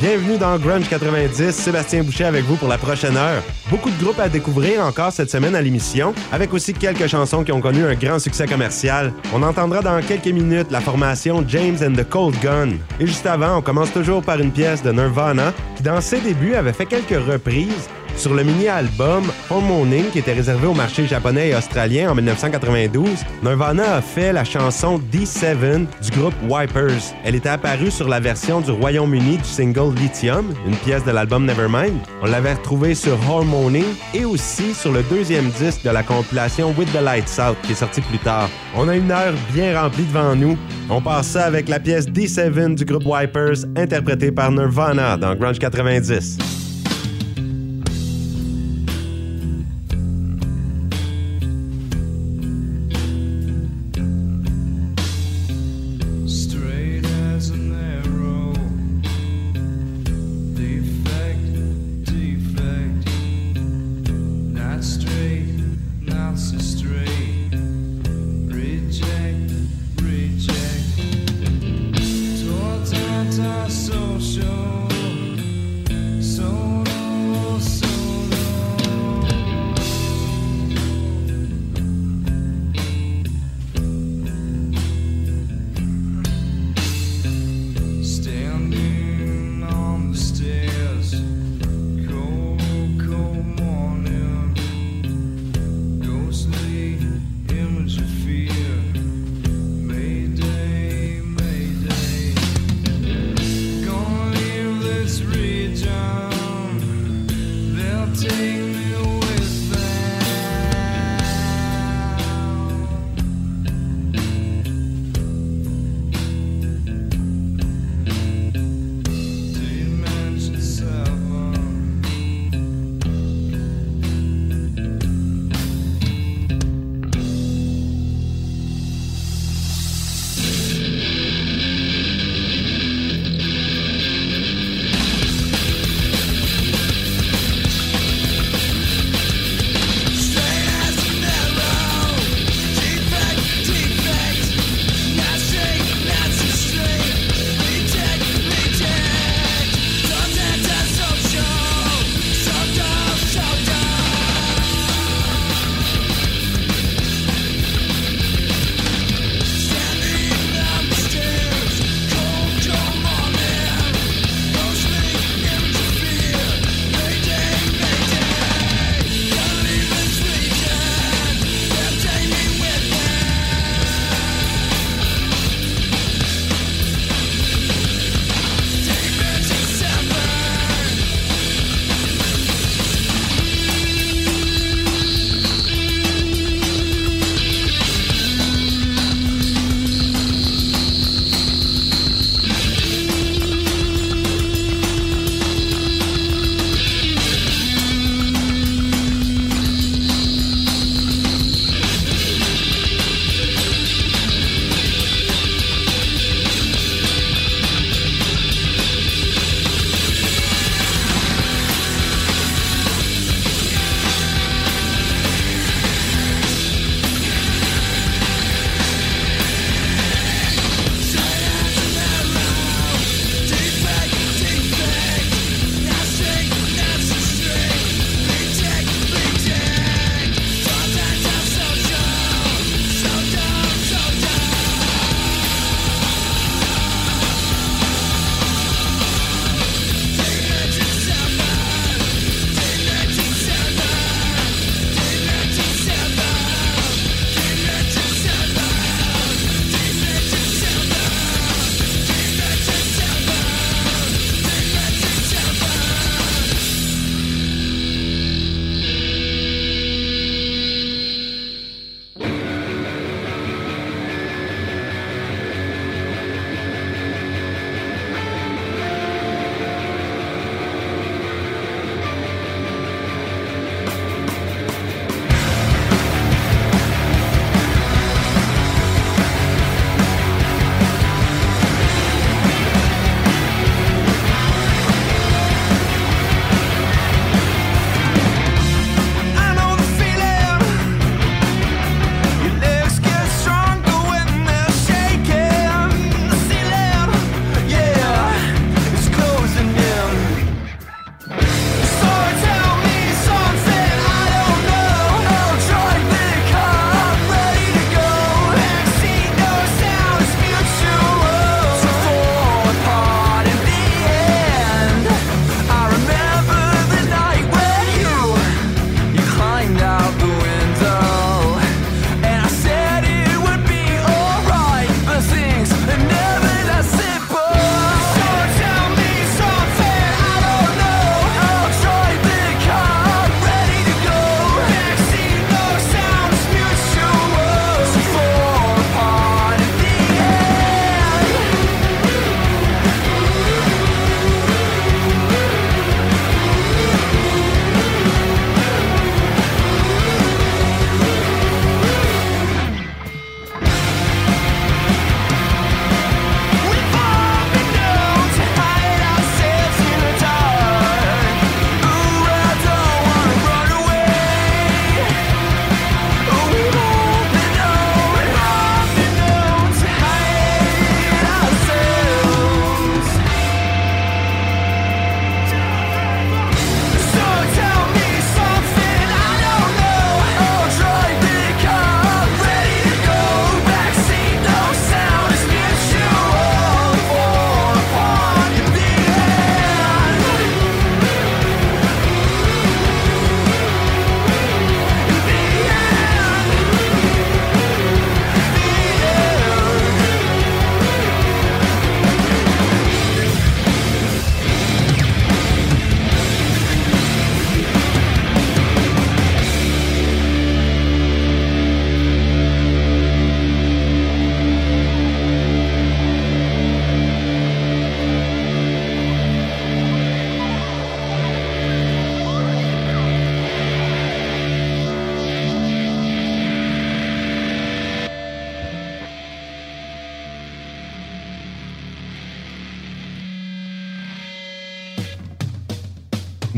Bienvenue dans Grunge 90, Sébastien Boucher avec vous pour la prochaine heure. Beaucoup de groupes à découvrir encore cette semaine à l'émission, avec aussi quelques chansons qui ont connu un grand succès commercial. On entendra dans quelques minutes la formation James and the Cold Gun. Et juste avant, on commence toujours par une pièce de Nirvana, qui dans ses débuts avait fait quelques reprises, sur le mini-album Morning qui était réservé au marché japonais et australien en 1992, Nirvana a fait la chanson D7 du groupe Wipers. Elle était apparue sur la version du Royaume-Uni du single Lithium, une pièce de l'album Nevermind. On l'avait retrouvée sur Morning et aussi sur le deuxième disque de la compilation With the Lights Out qui est sorti plus tard. On a une heure bien remplie devant nous. On passe ça avec la pièce D7 du groupe Wipers interprétée par Nirvana dans Grunge 90.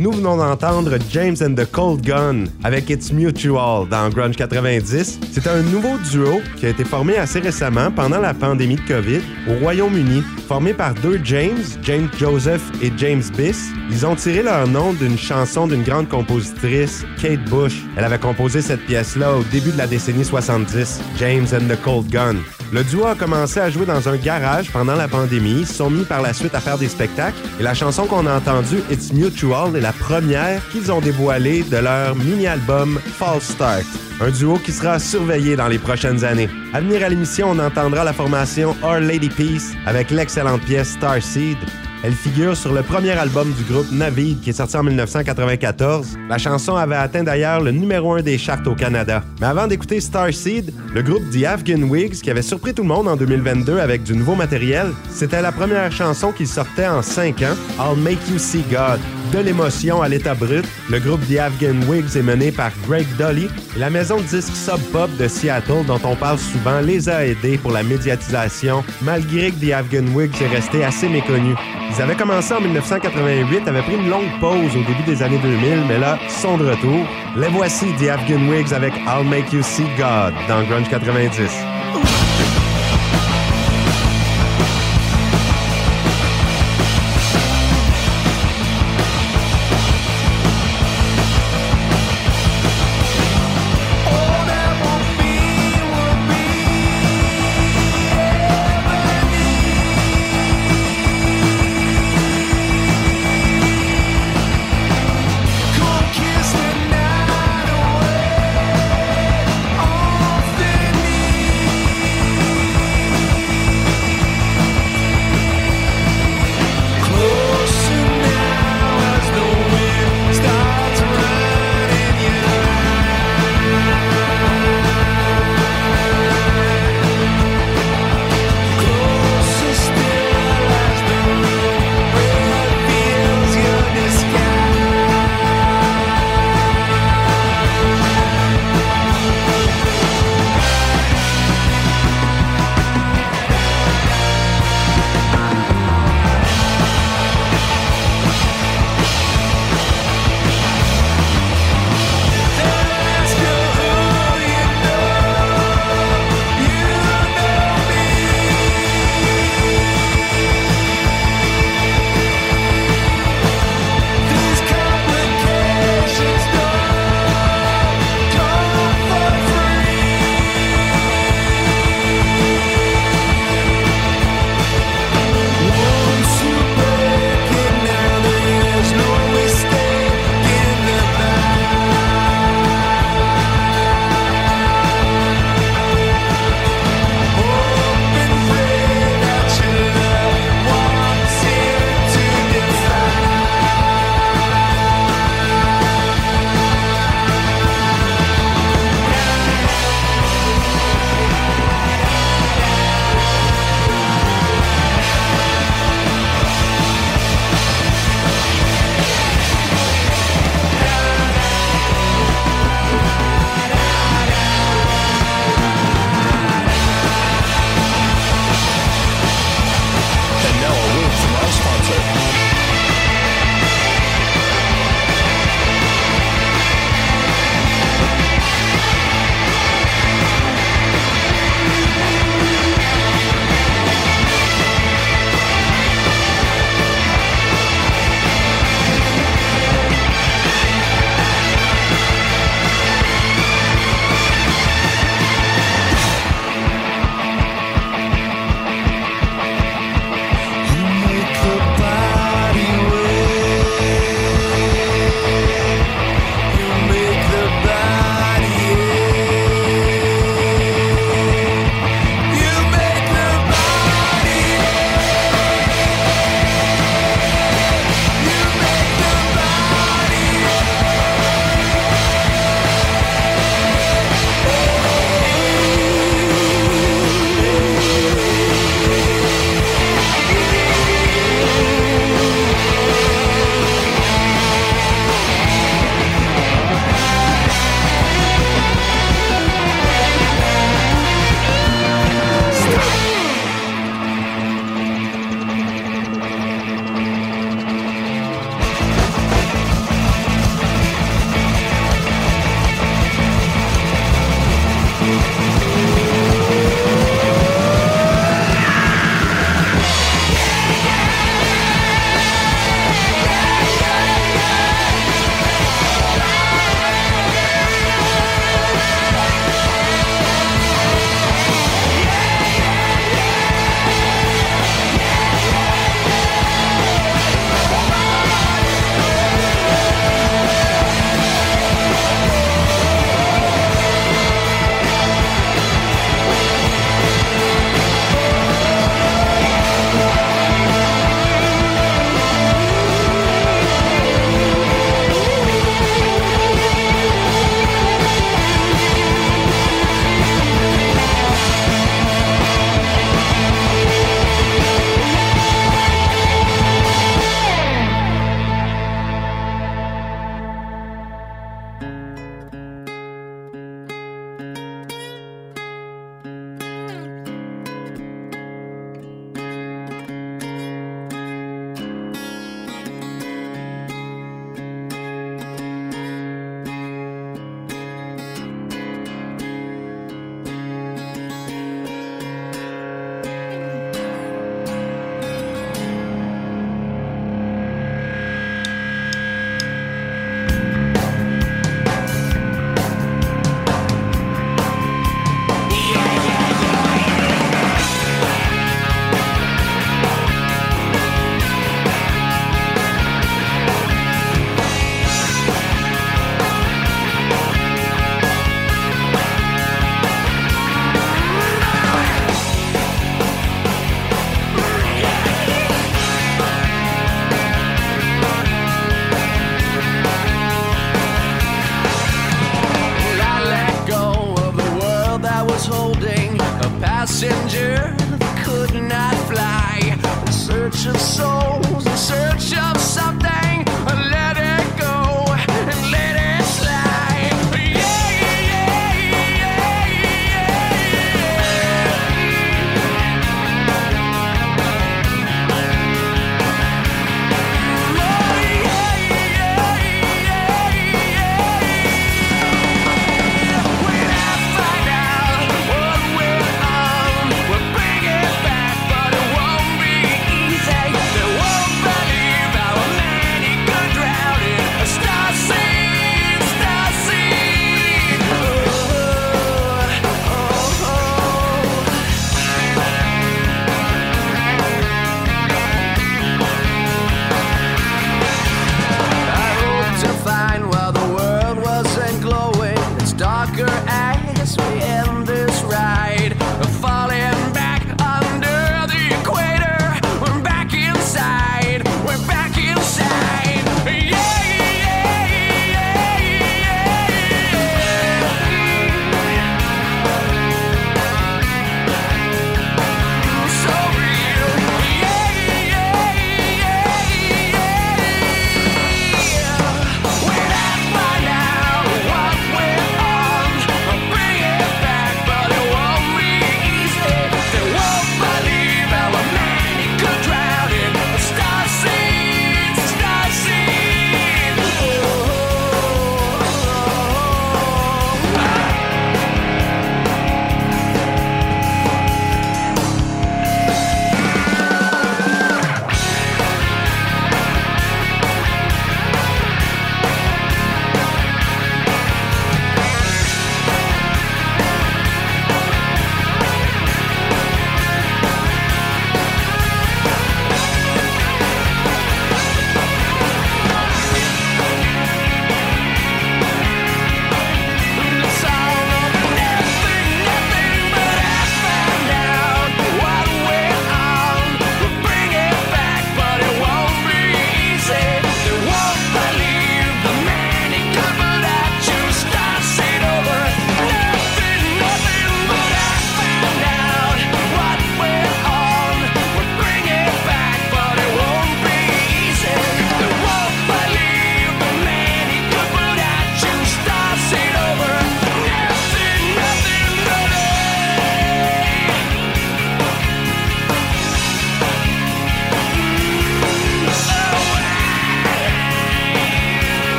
Nous venons d'entendre James and the Cold Gun avec It's Mutual dans Grunge 90. C'est un nouveau duo qui a été formé assez récemment pendant la pandémie de COVID au Royaume-Uni. Formé par deux James, James Joseph et James Biss, ils ont tiré leur nom d'une chanson d'une grande compositrice, Kate Bush. Elle avait composé cette pièce-là au début de la décennie 70, James and the Cold Gun. Le duo a commencé à jouer dans un garage pendant la pandémie, ils sont mis par la suite à faire des spectacles et la chanson qu'on a entendue, It's Mutual, est la première qu'ils ont dévoilée de leur mini-album False Start. Un duo qui sera surveillé dans les prochaines années. À venir à l'émission, on entendra la formation Our Lady Peace avec l'excellente pièce Starseed. Elle figure sur le premier album du groupe Navid qui est sorti en 1994. La chanson avait atteint d'ailleurs le numéro 1 des charts au Canada. Mais avant d'écouter Starseed, le groupe The Afghan Wigs, qui avait surpris tout le monde en 2022 avec du nouveau matériel, c'était la première chanson qu'ils sortait en 5 ans, I'll Make You See God. De l'émotion à l'état brut, le groupe The Afghan Wigs est mené par Greg Dolly et la maison de disques Sub Pop de Seattle, dont on parle souvent, les a aidés pour la médiatisation, malgré que The Afghan Wigs est resté assez méconnu. Ils avaient commencé en 1988, avaient pris une longue pause au début des années 2000, mais là, sont de retour. Les voici, The Afghan Wigs avec I'll Make You See God dans Grunge 90.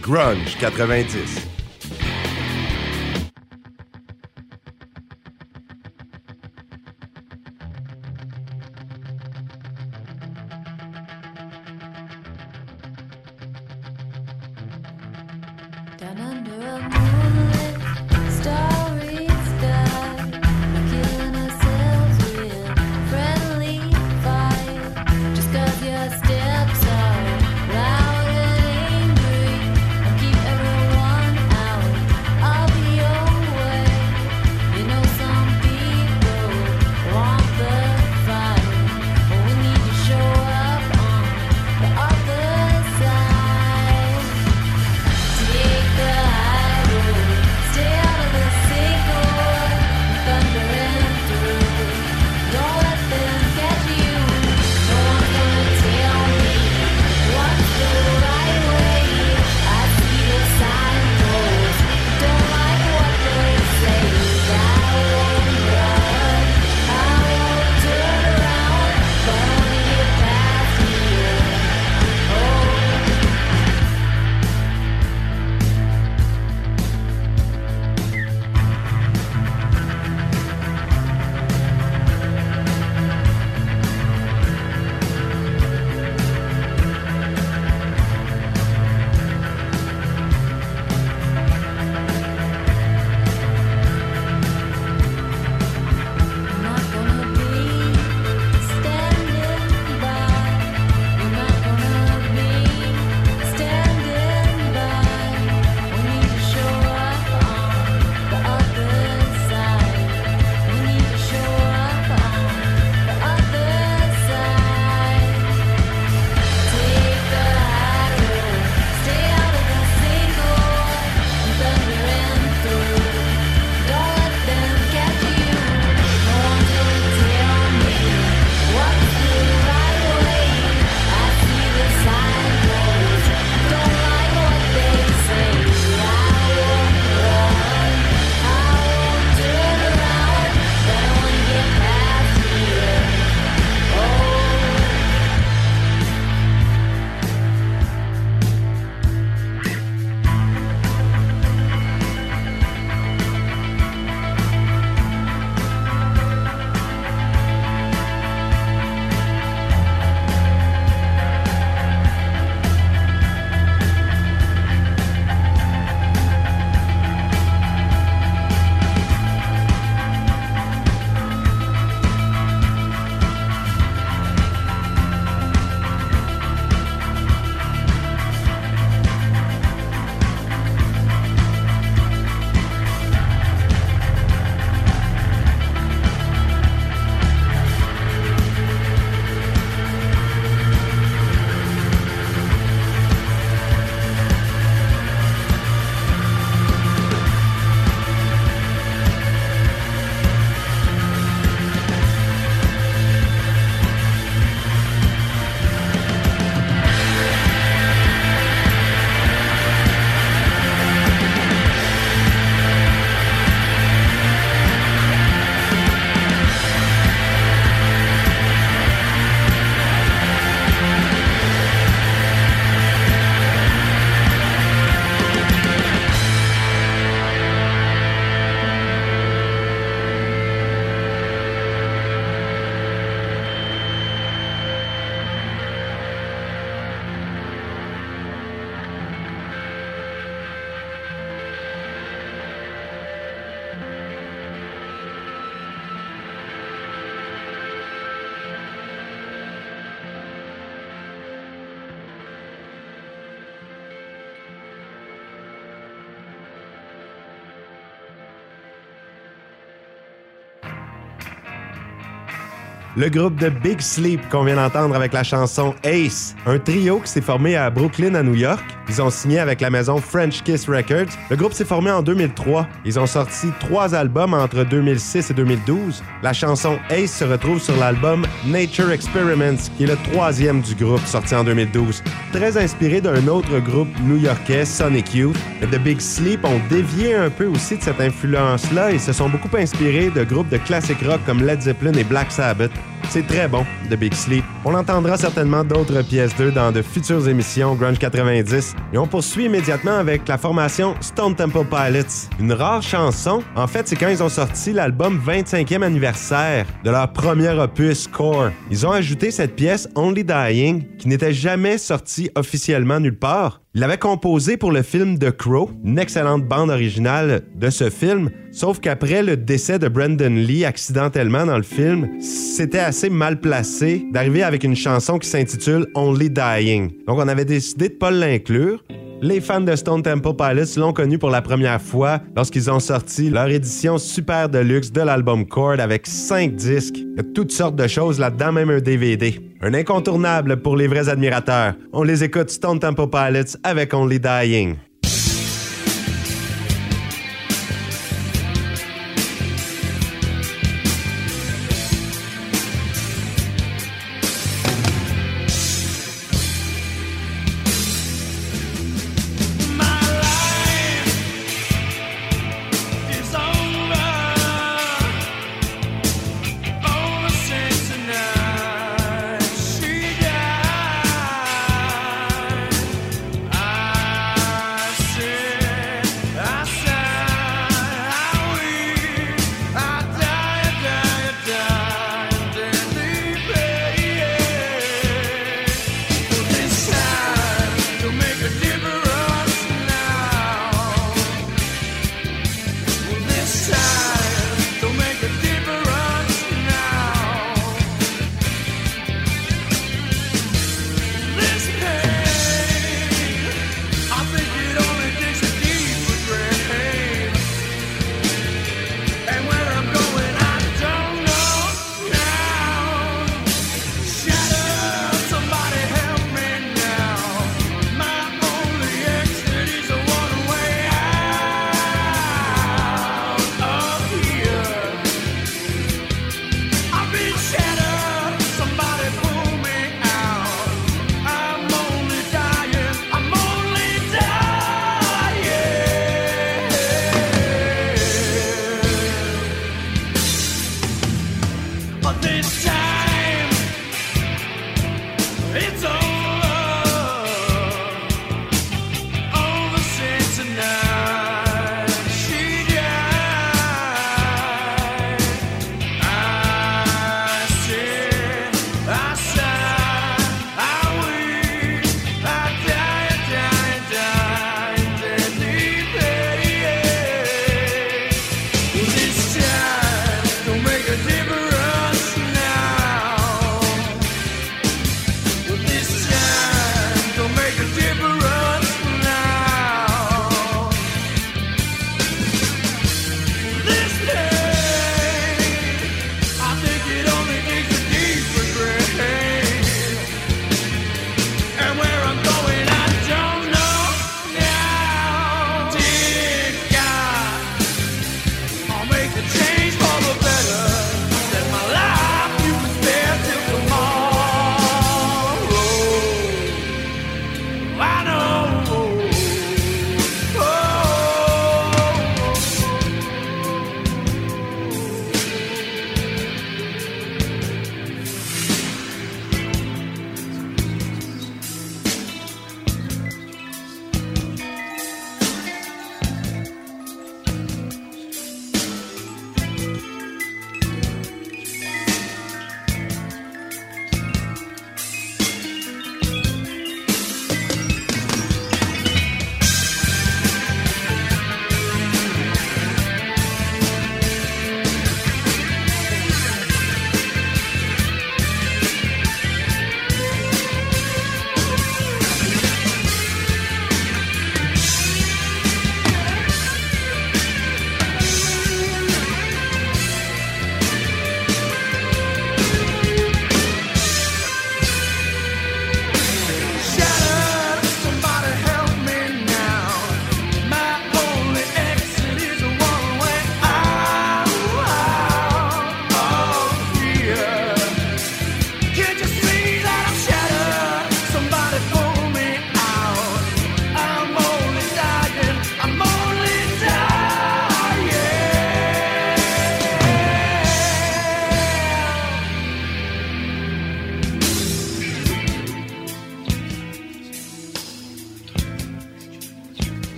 Grunge 90. Le groupe de Big Sleep qu'on vient d'entendre avec la chanson Ace, un trio qui s'est formé à Brooklyn, à New York. Ils ont signé avec la maison French Kiss Records. Le groupe s'est formé en 2003. Ils ont sorti trois albums entre 2006 et 2012. La chanson Ace se retrouve sur l'album Nature Experiments, qui est le troisième du groupe, sorti en 2012. Très inspiré d'un autre groupe new-yorkais, Sonic Youth. The Big Sleep ont dévié un peu aussi de cette influence-là et se sont beaucoup inspirés de groupes de classic rock comme Led Zeppelin et Black Sabbath. C'est très bon, Big Sleep. On entendra certainement d'autres pièces d'eux dans de futures émissions Grunge 90. Et on poursuit immédiatement avec la formation Stone Temple Pilots. Une rare chanson. En fait, c'est quand ils ont sorti l'album 25e anniversaire de leur premier opus Core. Ils ont ajouté cette pièce Only Dying qui n'était jamais sortie officiellement nulle part. Il l'avait composé pour le film The Crow, une excellente bande originale de ce film, sauf qu'après le décès de Brandon Lee accidentellement dans le film, c'était mal placé d'arriver avec une chanson qui s'intitule Only Dying. Donc on avait décidé de pas l'inclure. Les fans de Stone Temple Pilots l'ont connu pour la première fois lorsqu'ils ont sorti leur édition super deluxe de l'album Chord avec 5 disques. Il y a toutes sortes de choses là-dedans, même un DVD. Un incontournable pour les vrais admirateurs. On les écoute Stone Temple Pilots avec Only Dying.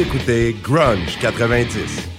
Écoutez Grunge 90.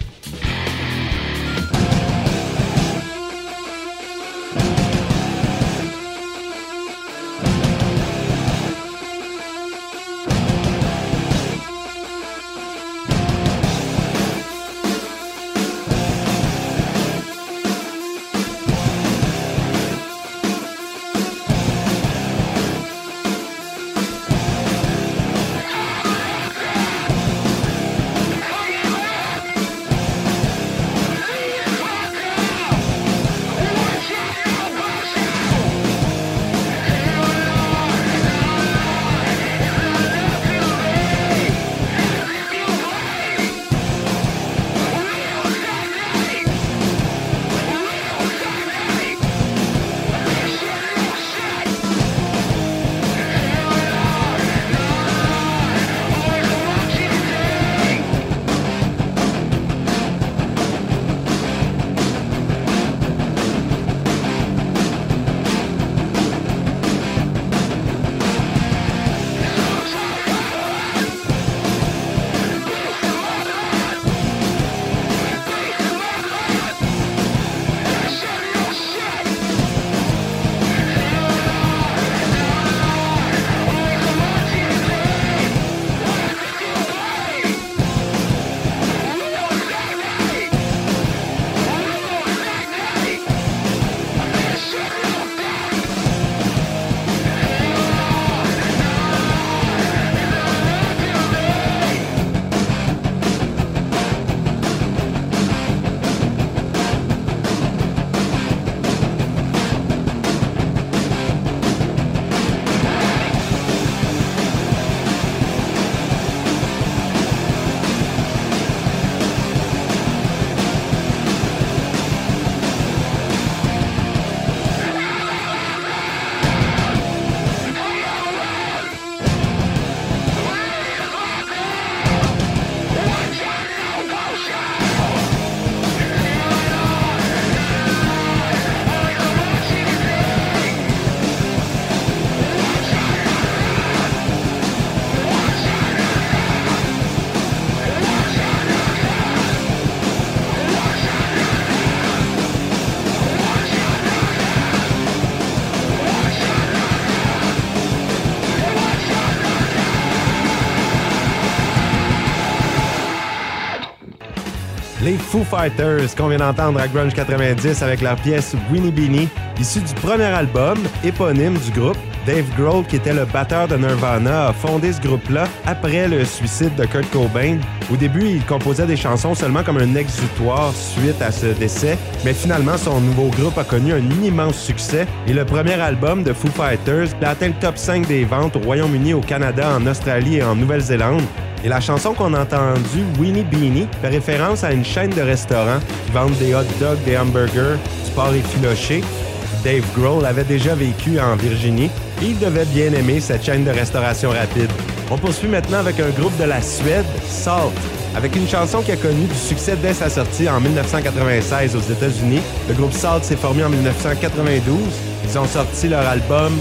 Foo Fighters qu'on vient d'entendre à Grunge 90 avec leur pièce Winnie Beanie, issue du premier album éponyme du groupe. Dave Grohl, qui était le batteur de Nirvana, a fondé ce groupe-là après le suicide de Kurt Cobain. Au début, il composait des chansons seulement comme un exutoire suite à ce décès, mais finalement, son nouveau groupe a connu un immense succès et le premier album de Foo Fighters a atteint le top 5 des ventes au Royaume-Uni, au Canada, en Australie et en Nouvelle-Zélande. Et la chanson qu'on a entendue, Winnie Beanie, fait référence à une chaîne de restaurants qui vendent des hot dogs, des hamburgers, du porc effiloché. Dave Grohl avait déjà vécu en Virginie et il devait bien aimer cette chaîne de restauration rapide. On poursuit maintenant avec un groupe de la Suède, Salt, avec une chanson qui a connu du succès dès sa sortie en 1996 aux États-Unis. Le groupe Salt s'est formé en 1992. Ils ont sorti leur album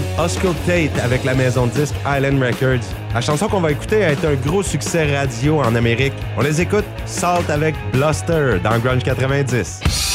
Tate avec la maison de disque Island Records. La chanson qu'on va écouter a été un gros succès radio en Amérique. On les écoute Salt avec Bluster dans Grunge 90.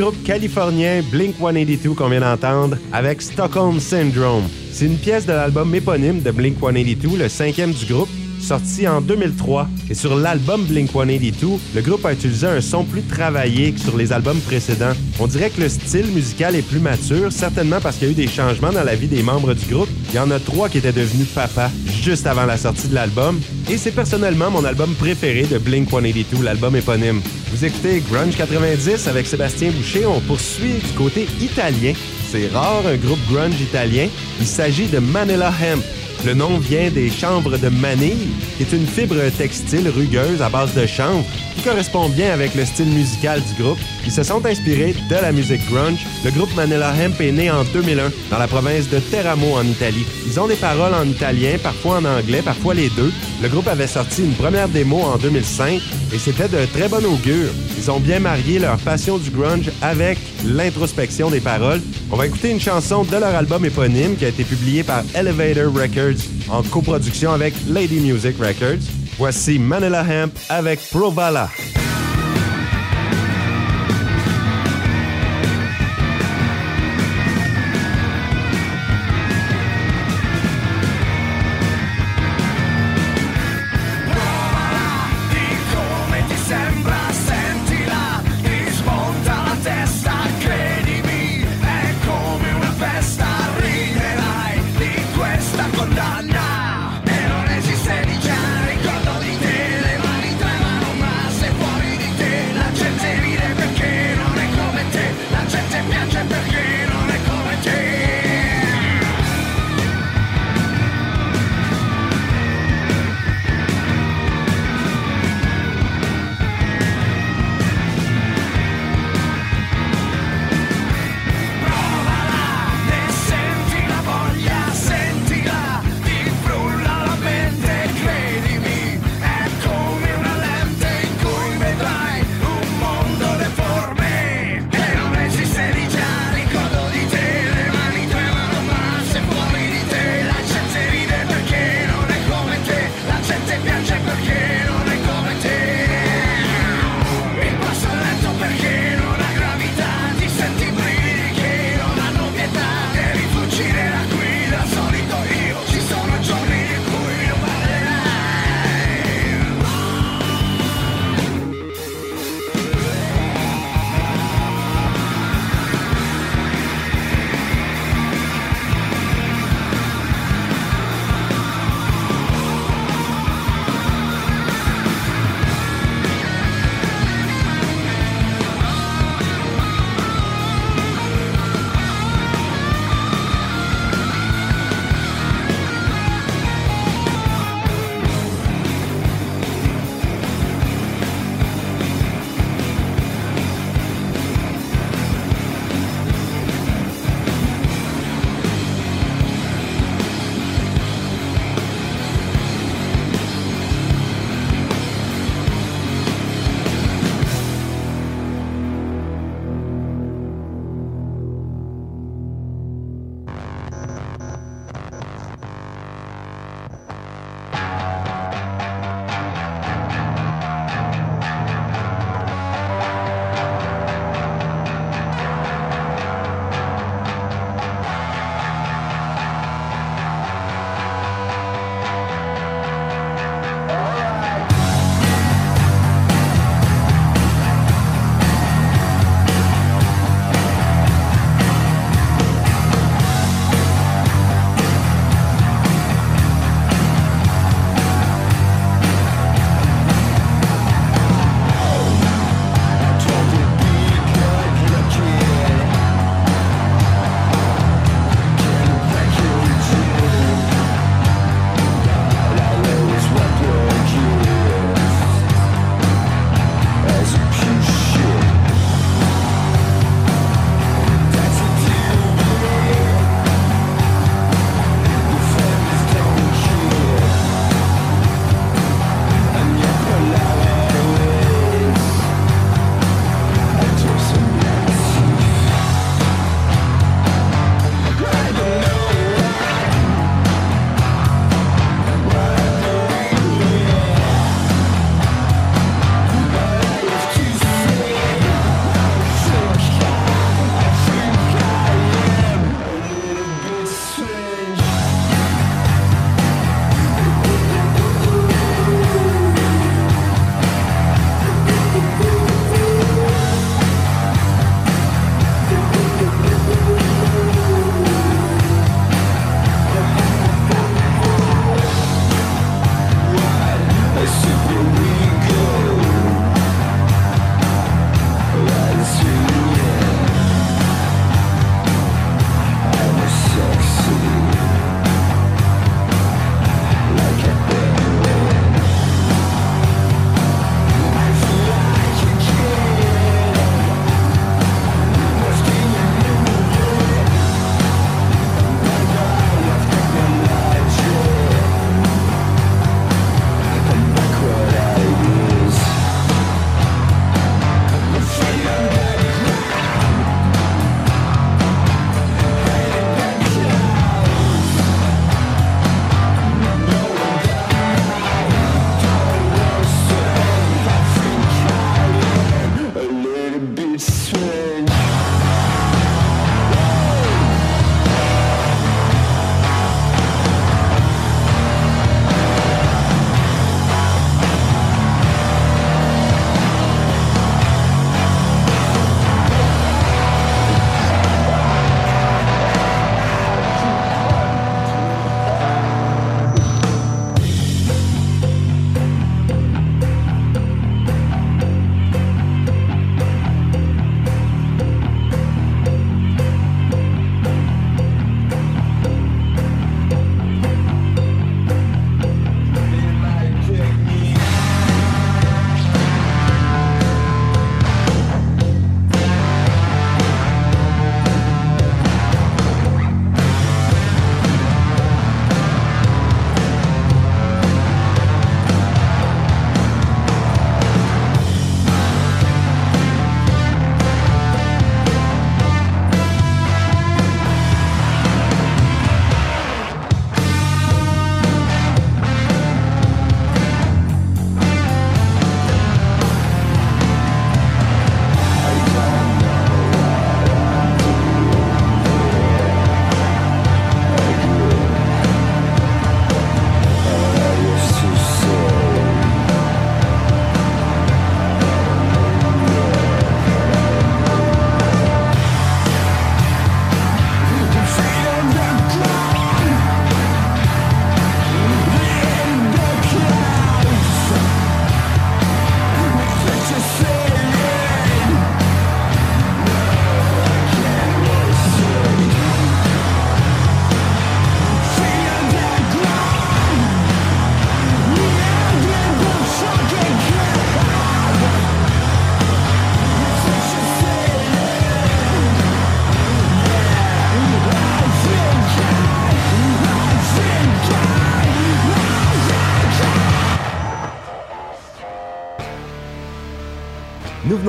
Groupe californien, Blink 182, qu'on vient d'entendre, avec Stockholm Syndrome. C'est une pièce de l'album éponyme de Blink 182, le cinquième du groupe, sorti en 2003. Et sur l'album Blink 182, le groupe a utilisé un son plus travaillé que sur les albums précédents. On dirait que le style musical est plus mature, certainement parce qu'il y a eu des changements dans la vie des membres du groupe. Il y en a trois qui étaient devenus papa juste avant la sortie de l'album. Et c'est personnellement mon album préféré de Blink 182, l'album éponyme. Vous écoutez Grunge 90 avec Sébastien Boucher. On poursuit du côté italien. C'est rare un groupe grunge italien. Il s'agit de Manila Hemp. Le nom vient des chambres de manille, qui est une fibre textile rugueuse à base de chanvre qui correspond bien avec le style musical du groupe. Ils se sont inspirés de la musique grunge. Le groupe Manila Hemp est né en 2001 dans la province de Teramo en Italie. Ils ont des paroles en italien, parfois en anglais, parfois les deux. Le groupe avait sorti une première démo en 2005 et c'était de très bon augure. Ils ont bien marié leur passion du grunge avec l'introspection des paroles. On va écouter une chanson de leur album éponyme qui a été publié par Elevator Records en coproduction avec Lady Music Records. Voici Manila Hemp avec Provala.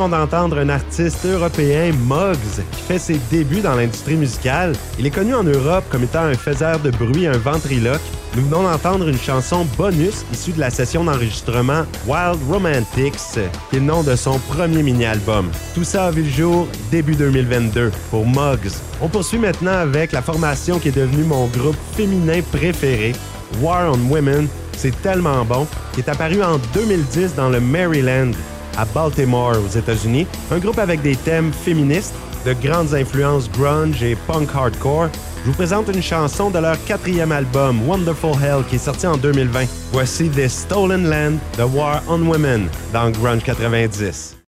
Venons d'entendre un artiste européen, Muggs, qui fait ses débuts dans l'industrie musicale. Il est connu en Europe comme étant un faiseur de bruit, un ventriloque. Nous venons d'entendre une chanson bonus issue de la session d'enregistrement Wild Romantics, qui est le nom de son premier mini-album. Tout ça a vu le jour début 2022 pour Muggs. On poursuit maintenant avec la formation qui est devenue mon groupe féminin préféré, War on Women. C'est tellement bon, qui est apparu en 2010 dans le Maryland à Baltimore aux États-Unis, un groupe avec des thèmes féministes, de grandes influences grunge et punk hardcore. Je vous présente une chanson de leur quatrième album, Wonderful Hell, qui est sorti en 2020. Voici The Stolen Land, The War on Women, dans Grunge 90.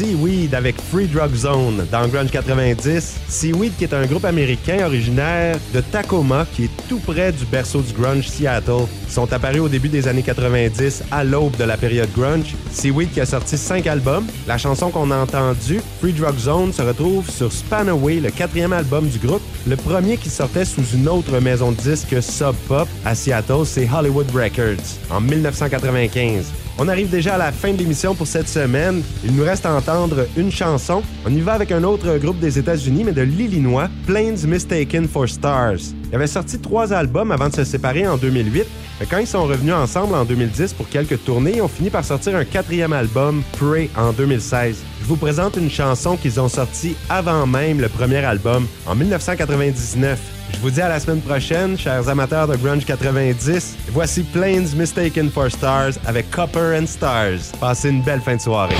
Seaweed avec Free Drug Zone dans Grunge 90. Seaweed qui est un groupe américain originaire de Tacoma qui est tout près du berceau du grunge Seattle. Sont apparus au début des années 90 à l'aube de la période grunge. Seaweed qui a sorti cinq albums. La chanson qu'on a entendue, Free Drug Zone, se retrouve sur Spanaway, le quatrième album du groupe. Le premier qui sortait sous une autre maison de disques Sub Pop à Seattle, c'est Hollywood Records en 1995. On arrive déjà à la fin de l'émission pour cette semaine. Il nous reste à entendre une chanson. On y va avec un autre groupe des États-Unis, mais de l'Illinois, Plains Mistaken for Stars. Ils avaient sorti trois albums avant de se séparer en 2008. Mais quand ils sont revenus ensemble en 2010 pour quelques tournées, ils ont fini par sortir un quatrième album, Pray, en 2016. Je vous présente une chanson qu'ils ont sortie avant même le premier album, en 1999. Je vous dis à la semaine prochaine, chers amateurs de Grunge 90. Voici Plains Mistaken for Stars avec Copper and Stars. Passez une belle fin de soirée.